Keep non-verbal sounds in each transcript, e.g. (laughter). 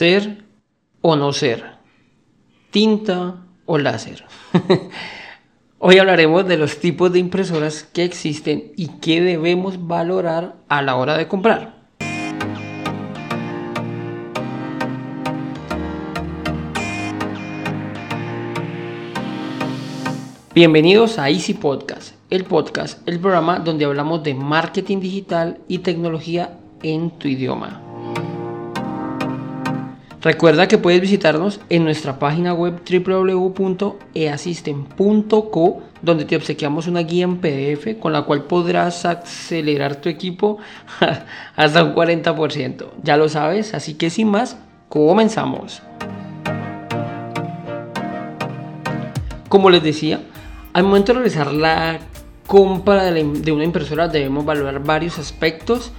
Ser o no ser. Tinta o láser. (laughs) Hoy hablaremos de los tipos de impresoras que existen y que debemos valorar a la hora de comprar. Bienvenidos a Easy Podcast, el podcast, el programa donde hablamos de marketing digital y tecnología en tu idioma. Recuerda que puedes visitarnos en nuestra página web www.easystem.co donde te obsequiamos una guía en PDF con la cual podrás acelerar tu equipo (laughs) hasta un 40%. Ya lo sabes, así que sin más, comenzamos. Como les decía, al momento de realizar la compra de, una impresora debemos valorar varios aspectos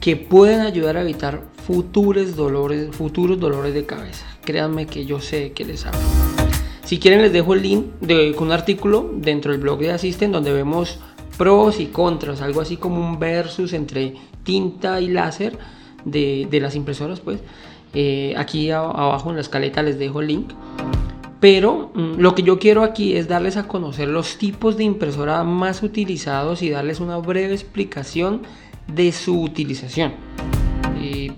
que pueden ayudar a evitar futuros dolores, futuros dolores de cabeza. Créanme que yo sé que les hablo. Si quieren les dejo el link de, un artículo dentro del blog de Asisten donde vemos pros y contras, algo así como un versus entre tinta y láser de, las impresoras. Pues eh, aquí abajo en la escaleta les dejo el link. Pero mm, lo que yo quiero aquí es darles a conocer los tipos de impresora más utilizados y darles una breve explicación de su utilización.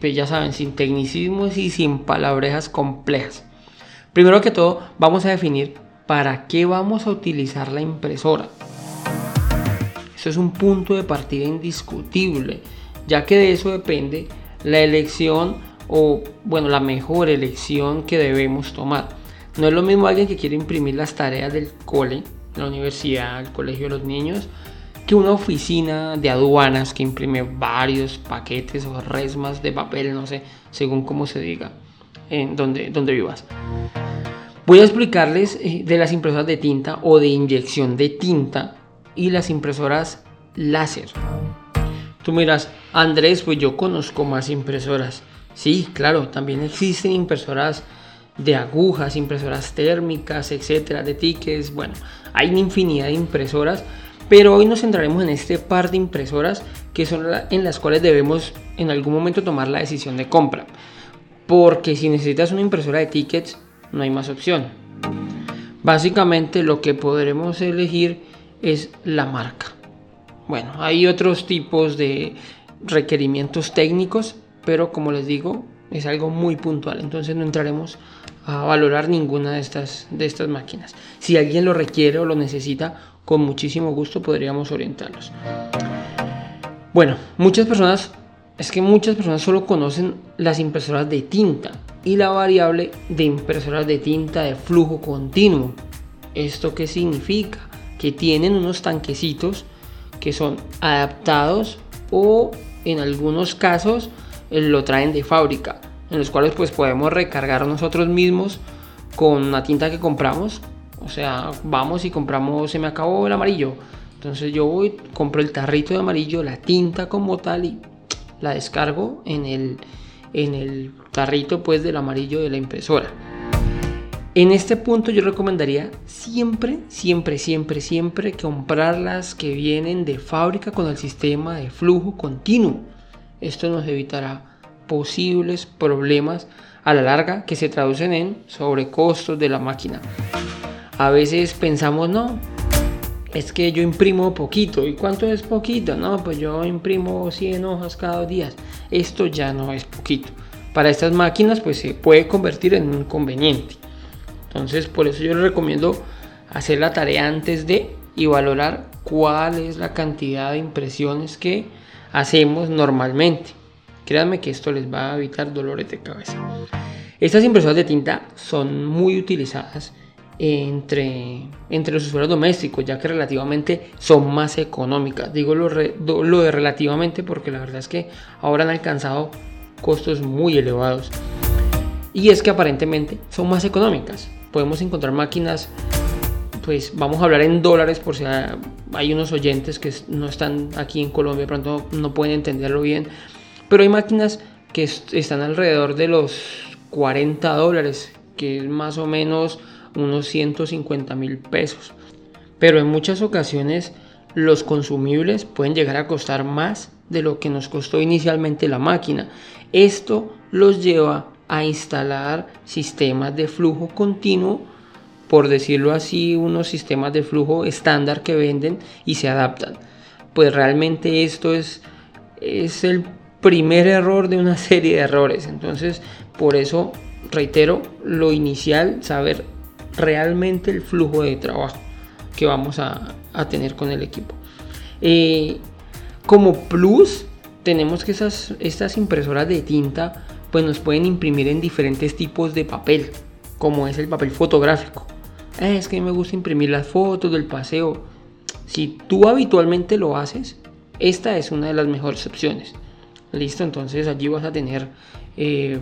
Pues ya saben, sin tecnicismos y sin palabrejas complejas. Primero que todo, vamos a definir para qué vamos a utilizar la impresora. Eso es un punto de partida indiscutible, ya que de eso depende la elección o, bueno, la mejor elección que debemos tomar. No es lo mismo alguien que quiere imprimir las tareas del cole, la universidad, el colegio de los niños, que una oficina de aduanas que imprime varios paquetes o resmas de papel, no sé, según cómo se diga, en donde, donde vivas. Voy a explicarles eh, de las impresoras de tinta o de inyección de tinta y las impresoras láser. Tú miras, Andrés, pues yo conozco más impresoras. Sí, claro, también existen impresoras de agujas, impresoras térmicas, etcétera, de tickets. Bueno, hay una infinidad de impresoras pero hoy nos centraremos en este par de impresoras que son en las cuales debemos en algún momento tomar la decisión de compra. Porque si necesitas una impresora de tickets, no hay más opción. Básicamente lo que podremos elegir es la marca. Bueno, hay otros tipos de requerimientos técnicos, pero como les digo, es algo muy puntual. Entonces no entraremos a valorar ninguna de estas, de estas máquinas. Si alguien lo requiere o lo necesita, con muchísimo gusto podríamos orientarlos. Bueno, muchas personas, es que muchas personas solo conocen las impresoras de tinta y la variable de impresoras de tinta de flujo continuo. ¿Esto qué significa? Que tienen unos tanquecitos que son adaptados o en algunos casos eh, lo traen de fábrica, en los cuales pues podemos recargar nosotros mismos con la tinta que compramos o sea, vamos y compramos, se me acabó el amarillo. Entonces yo voy, compro el tarrito de amarillo, la tinta como tal y la descargo en el, en el tarrito pues del amarillo de la impresora. En este punto yo recomendaría siempre, siempre, siempre, siempre comprar las que vienen de fábrica con el sistema de flujo continuo. Esto nos evitará posibles problemas a la larga que se traducen en sobrecostos de la máquina a veces pensamos, no, es que yo imprimo poquito. ¿Y cuánto es poquito? No, pues yo imprimo 100 hojas cada día. Esto ya no es poquito. Para estas máquinas pues se puede convertir en un inconveniente. Entonces por eso yo les recomiendo hacer la tarea antes de y valorar cuál es la cantidad de impresiones que hacemos normalmente. Créanme que esto les va a evitar dolores de cabeza. Estas impresoras de tinta son muy utilizadas entre, entre los usuarios domésticos, ya que relativamente son más económicas. Digo lo, lo de relativamente porque la verdad es que ahora han alcanzado costos muy elevados. Y es que aparentemente son más económicas. Podemos encontrar máquinas, pues vamos a hablar en dólares por si hay unos oyentes que no están aquí en Colombia, pronto no pueden entenderlo bien. Pero hay máquinas que están alrededor de los 40 dólares, que es más o menos unos 150 mil pesos. Pero en muchas ocasiones los consumibles pueden llegar a costar más de lo que nos costó inicialmente la máquina. Esto los lleva a instalar sistemas de flujo continuo, por decirlo así, unos sistemas de flujo estándar que venden y se adaptan. Pues realmente esto es, es el primer error de una (laughs) serie de errores. Entonces, por eso, reitero, lo inicial, saber realmente el flujo de trabajo que vamos a, tener con el equipo. Eh, como plus, tenemos que esas, estas impresoras de tinta pues nos pueden imprimir en diferentes tipos de papel, como es el papel fotográfico. Eh, es que me gusta imprimir las fotos del paseo. Si tú habitualmente lo haces, esta es una de las mejores opciones. Listo, entonces allí vas a tener, eh,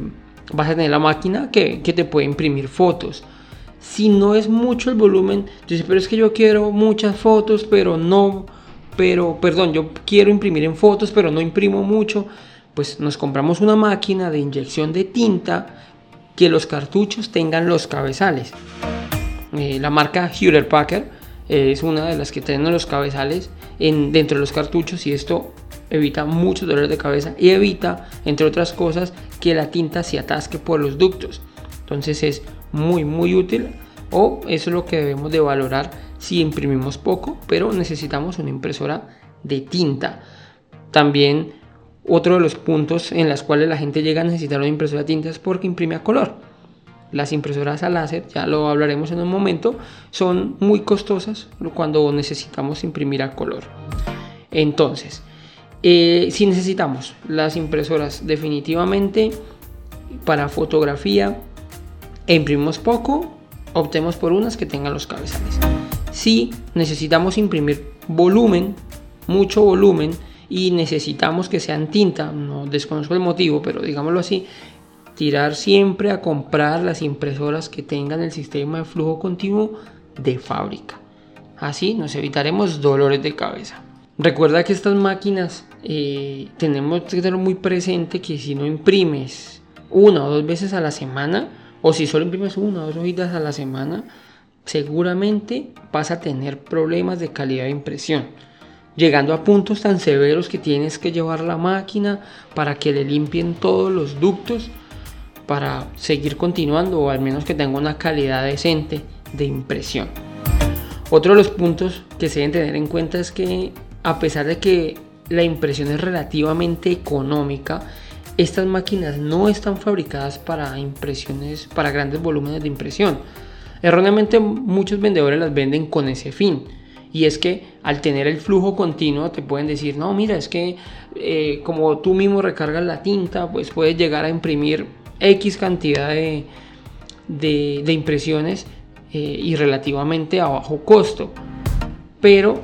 vas a tener la máquina que, que, te puede imprimir fotos. Si no es mucho el volumen, dices, pero es que yo quiero muchas fotos, pero no, pero, perdón, yo quiero imprimir en fotos, pero no imprimo mucho. Pues nos compramos una máquina de inyección de tinta que los cartuchos tengan los cabezales. Eh, la marca Hewlett Packard es una de las que tienen los cabezales en, dentro de los cartuchos y esto evita muchos dolores de cabeza y evita, entre otras cosas, que la tinta se atasque por los ductos. Entonces es muy muy útil o eso es lo que debemos de valorar si imprimimos poco, pero necesitamos una impresora de tinta. También otro de los puntos en los cuales la gente llega a necesitar una impresora de tinta es porque imprime a color. Las impresoras a láser, ya lo hablaremos en un momento, son muy costosas cuando necesitamos imprimir a color. Entonces, eh, si necesitamos las impresoras definitivamente para fotografía e imprimimos poco, optemos por unas que tengan los cabezales. Si necesitamos imprimir volumen, mucho volumen, y necesitamos que sean tinta, no desconozco el motivo, pero digámoslo así, tirar siempre a comprar las impresoras que tengan el sistema de flujo continuo de fábrica. Así nos evitaremos dolores de cabeza. Recuerda que estas máquinas eh, tenemos que tener muy presente que si no imprimes una o dos veces a la semana, o si solo imprimes una o dos hojitas a la semana, seguramente vas a tener problemas de calidad de impresión. Llegando a puntos tan severos que tienes que llevar la máquina para que le limpien todos los ductos para seguir continuando o al menos que tenga una calidad decente de impresión. Otro de los puntos que se deben tener en cuenta es que a pesar de que la impresión es relativamente económica, estas máquinas no están fabricadas para impresiones, para grandes volúmenes de impresión. Erróneamente muchos vendedores las venden con ese fin. Y es que al tener el flujo continuo te pueden decir, no, mira, es que eh, como tú mismo recargas la tinta, pues puedes llegar a imprimir X cantidad de, de, impresiones eh, y relativamente a bajo costo. Pero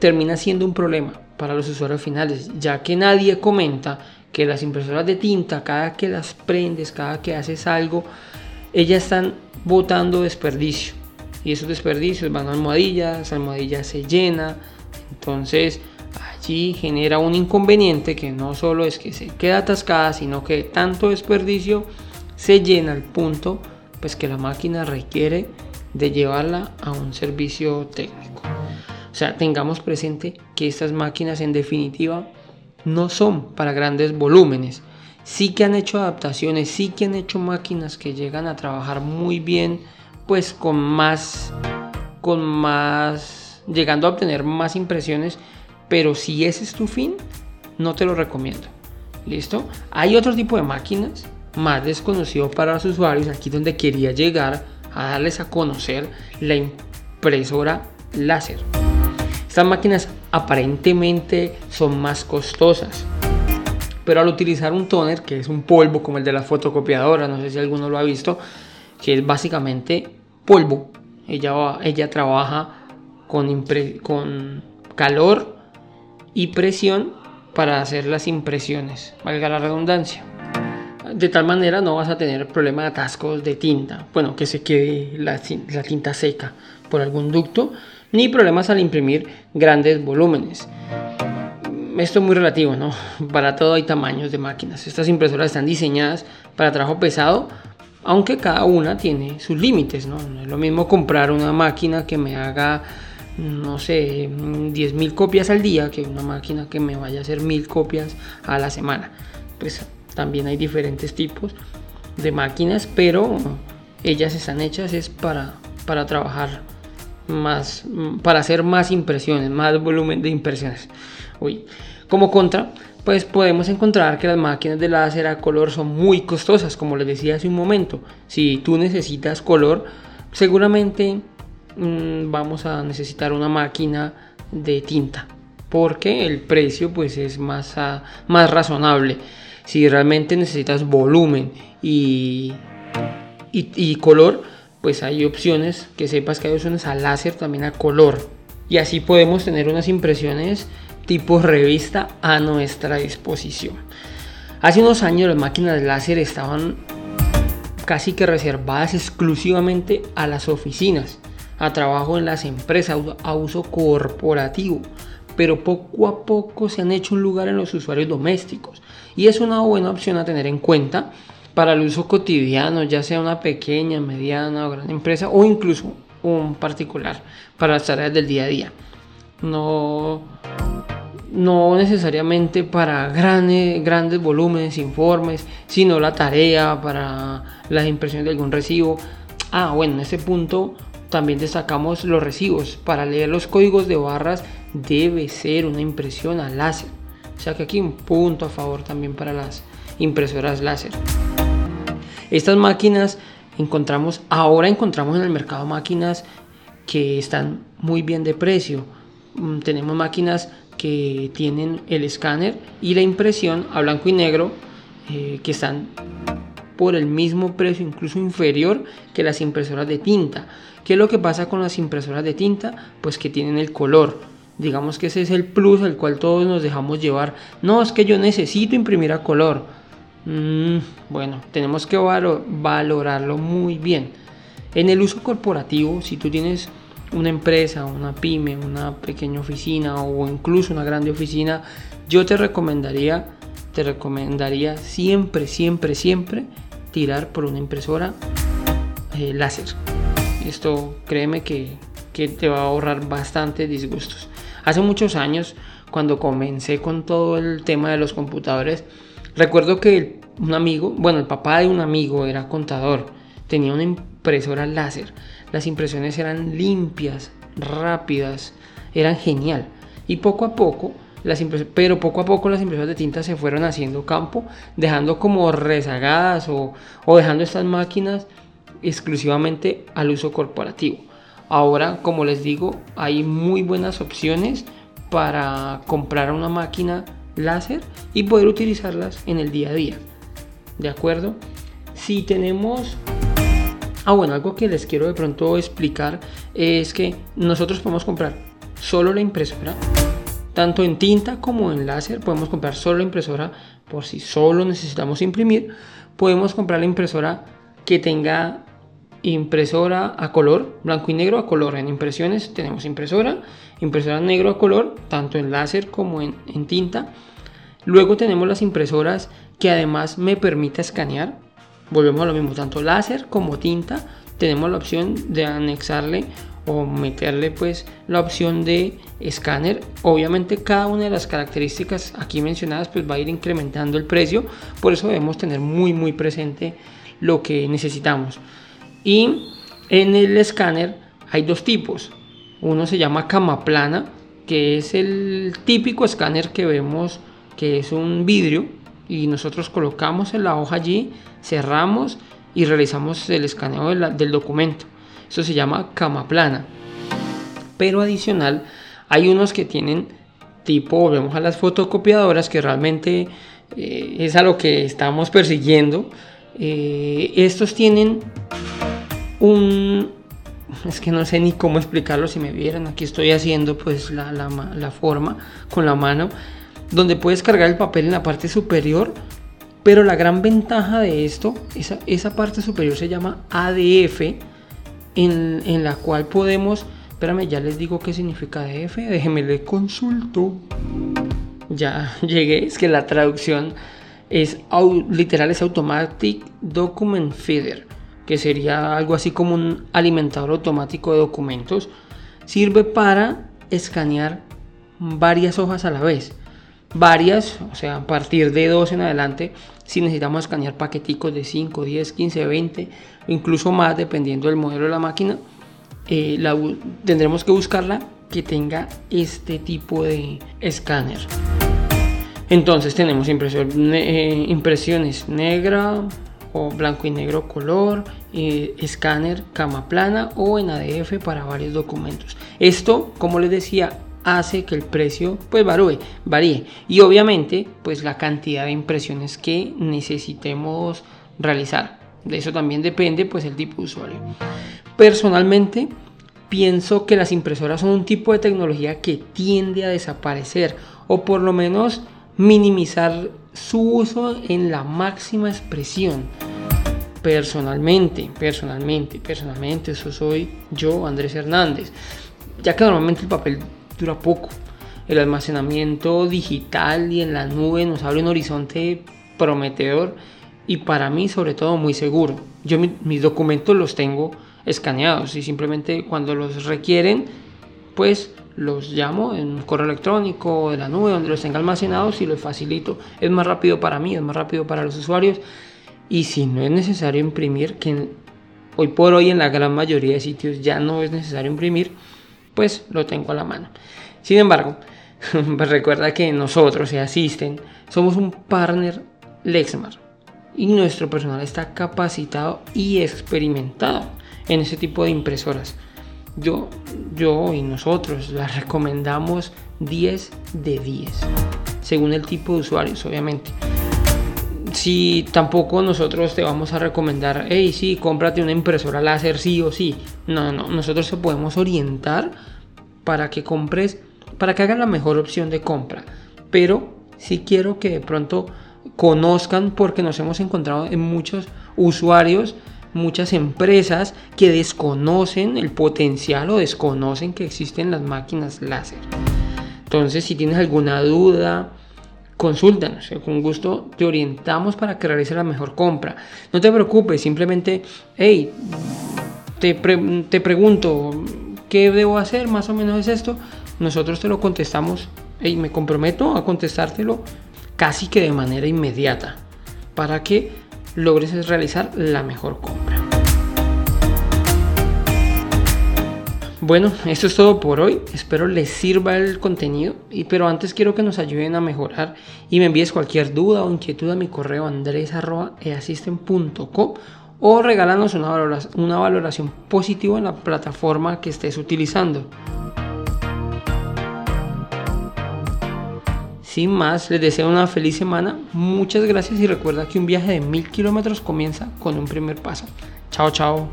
termina siendo un problema para los usuarios finales, ya que nadie comenta que las impresoras de tinta, cada que las prendes, cada que haces algo, ellas están botando desperdicio. Y esos desperdicios van a almohadillas, almohadilla se llena, entonces allí genera un inconveniente que no solo es que se queda atascada, sino que tanto desperdicio se llena al punto pues que la máquina requiere de llevarla a un servicio técnico. O sea, tengamos presente que estas máquinas en definitiva no son para grandes volúmenes. Sí que han hecho adaptaciones, sí que han hecho máquinas que llegan a trabajar muy bien, pues con más, con más, llegando a obtener más impresiones, pero si ese es tu fin, no te lo recomiendo. ¿Listo? Hay otro tipo de máquinas más desconocido para los usuarios, aquí donde quería llegar a darles a conocer la impresora láser. Estas máquinas aparentemente son más costosas. Pero al utilizar un toner, que es un polvo como el de la fotocopiadora, no sé si alguno lo ha visto, que es básicamente polvo. Ella, ella trabaja con, con calor y presión para hacer las impresiones, valga la redundancia. De tal manera no vas a tener problema de atascos de tinta, bueno, que se quede la, la tinta seca por algún ducto, ni problemas al imprimir grandes volúmenes. Esto es muy relativo, ¿no? Para todo hay tamaños de máquinas. Estas impresoras están diseñadas para trabajo pesado, aunque cada una tiene sus límites, ¿no? No es lo mismo comprar una máquina que me haga, no sé, 10.000 copias al día que una máquina que me vaya a hacer 1.000 copias a la semana. Pues también hay diferentes tipos de máquinas, pero ellas están hechas es para, para trabajar más, para hacer más impresiones, más volumen de impresiones. Uy. Como contra, pues podemos encontrar que las máquinas de láser a color son muy costosas, como les decía hace un momento. Si tú necesitas color, seguramente mm, vamos a necesitar una máquina de tinta, porque el precio pues es más, más razonable. Si realmente necesitas volumen y, y, color, pues hay opciones que sepas que hay opciones a láser también a color. Y así podemos tener unas impresiones tipo revista a nuestra disposición. Hace unos años las máquinas láser estaban casi que reservadas exclusivamente a las oficinas, a trabajo en las empresas, a uso corporativo, pero poco a poco se han hecho un lugar en los usuarios domésticos y es una buena opción a tener en cuenta para el uso cotidiano, ya sea una pequeña, mediana o gran empresa o incluso un particular para las tareas del día a día. No, no necesariamente para grandes, grandes volúmenes, informes, sino la tarea para las impresiones de algún recibo. Ah, bueno, en este punto también destacamos los recibos. Para leer los códigos de barras debe ser una impresión a láser. O sea que aquí un punto a favor también para las impresoras láser. Estas máquinas encontramos, ahora encontramos en el mercado máquinas que están muy bien de precio. Mm, tenemos máquinas que tienen el escáner y la impresión a blanco y negro eh, que están por el mismo precio, incluso inferior que las impresoras de tinta. ¿Qué es lo que pasa con las impresoras de tinta? Pues que tienen el color. Digamos que ese es el plus al cual todos nos dejamos llevar. No, es que yo necesito imprimir a color. Mm, bueno, tenemos que valorarlo muy bien. En el uso corporativo, si tú tienes una empresa, una pyme, una pequeña oficina o incluso una grande oficina, yo te recomendaría, te recomendaría siempre, siempre, siempre tirar por una impresora eh, láser. Esto créeme que, que te va a ahorrar bastante disgustos. Hace muchos años, cuando comencé con todo el tema de los computadores, recuerdo que un amigo, bueno, el papá de un amigo era contador, tenía una impresora láser las impresiones eran limpias, rápidas, eran genial. Y poco a poco, las pero poco a poco las impresoras de tinta se fueron haciendo campo, dejando como rezagadas o, o dejando estas máquinas exclusivamente al uso corporativo. Ahora, como les digo, hay muy buenas opciones para comprar una máquina láser y poder utilizarlas en el día a día. ¿De acuerdo? Si tenemos Ah, bueno, algo que les quiero de pronto explicar es que nosotros podemos comprar solo la impresora, tanto en tinta como en láser, podemos comprar solo la impresora por si solo necesitamos imprimir, podemos comprar la impresora que tenga impresora a color, blanco y negro a color. En impresiones tenemos impresora, impresora negro a color, tanto en láser como en, tinta. Luego tenemos las impresoras que además me permite escanear volvemos a lo mismo, tanto láser como tinta, tenemos la opción de anexarle o meterle pues la opción de escáner. Obviamente cada una de las características aquí mencionadas pues va a ir incrementando el precio, por eso debemos tener muy muy presente lo que necesitamos. Y en el escáner hay dos tipos. Uno se llama cama plana, que es el típico escáner que vemos que es un vidrio y nosotros colocamos en la hoja allí, cerramos y realizamos el escaneo del documento. Eso se llama cama plana. Pero adicional, hay unos que tienen tipo, volvemos a las fotocopiadoras, que realmente eh, es a lo que estamos persiguiendo. Eh, estos tienen un... Es que no sé ni cómo explicarlo si me vieran. Aquí estoy haciendo pues la, la, la forma con la mano donde puedes cargar el papel en la parte superior, pero la gran ventaja de esto, esa, esa parte superior se llama ADF, en, en, la cual podemos, espérame, ya les digo qué significa ADF, déjenme le consulto. Ya (laughs) llegué, es que la traducción es literal, es Automatic Document Feeder, que sería algo así como un alimentador automático de documentos. Sirve para escanear varias hojas a la vez varias, o sea, a partir de 2 en adelante, si necesitamos escanear paqueticos de 5, 10, 15, 20 o incluso más dependiendo del modelo de la máquina, eh, tendremos que buscarla que tenga este tipo de escáner. Entonces tenemos eh, impresiones negra blanco y negro color, eh, escáner cama plana o en ADF para varios documentos. Esto, como les decía, hace que el precio pues varíe, varíe y obviamente pues la cantidad de impresiones que necesitemos realizar. De eso también depende pues el tipo de usuario. Personalmente pienso que las impresoras son un tipo de tecnología que tiende a desaparecer o por lo menos minimizar su uso en la máxima expresión. Personalmente, personalmente, personalmente, eso soy yo, Andrés Hernández. Ya que normalmente el papel dura poco. El almacenamiento digital y en la nube nos abre un horizonte prometedor y para mí sobre todo muy seguro. Yo mis documentos los tengo escaneados y simplemente cuando los requieren pues los llamo en un correo electrónico de la nube donde los tenga almacenados y los facilito. Es más rápido para mí, es más rápido para los usuarios y si no es necesario imprimir, que hoy por hoy en la gran mayoría de sitios ya no es necesario imprimir, pues lo tengo a la mano. Sin embargo, (laughs) pues recuerda que nosotros, se asisten, somos un partner Lexmar y nuestro personal está capacitado y experimentado en ese tipo de impresoras. Yo, yo y nosotros las recomendamos 10 de 10, según el tipo de usuarios, obviamente. Si tampoco nosotros te vamos a recomendar, hey, sí, cómprate una impresora láser, sí o sí. No, no, nosotros te podemos orientar para que compres, para que hagan la mejor opción de compra. Pero sí quiero que de pronto conozcan, porque nos hemos encontrado en muchos usuarios, muchas empresas que desconocen el potencial o desconocen que existen las máquinas láser. Entonces, si tienes alguna duda, consúltanos, con gusto te orientamos para que realices la mejor compra. No te preocupes, simplemente, hey, te, te pregunto, ¿qué debo hacer? Más o menos es esto. Nosotros te lo contestamos y me comprometo a contestártelo casi que de manera inmediata para que logres realizar la mejor compra. Bueno, esto es todo por hoy. Espero les sirva el contenido. Y, pero antes quiero que nos ayuden a mejorar y me envíes cualquier duda o inquietud a mi correo andres.easisten.com o regálanos una valoración, una valoración positiva en la plataforma que estés utilizando. Sin más, les deseo una feliz semana. Muchas gracias y recuerda que un viaje de mil kilómetros comienza con un primer paso. Chao, chao.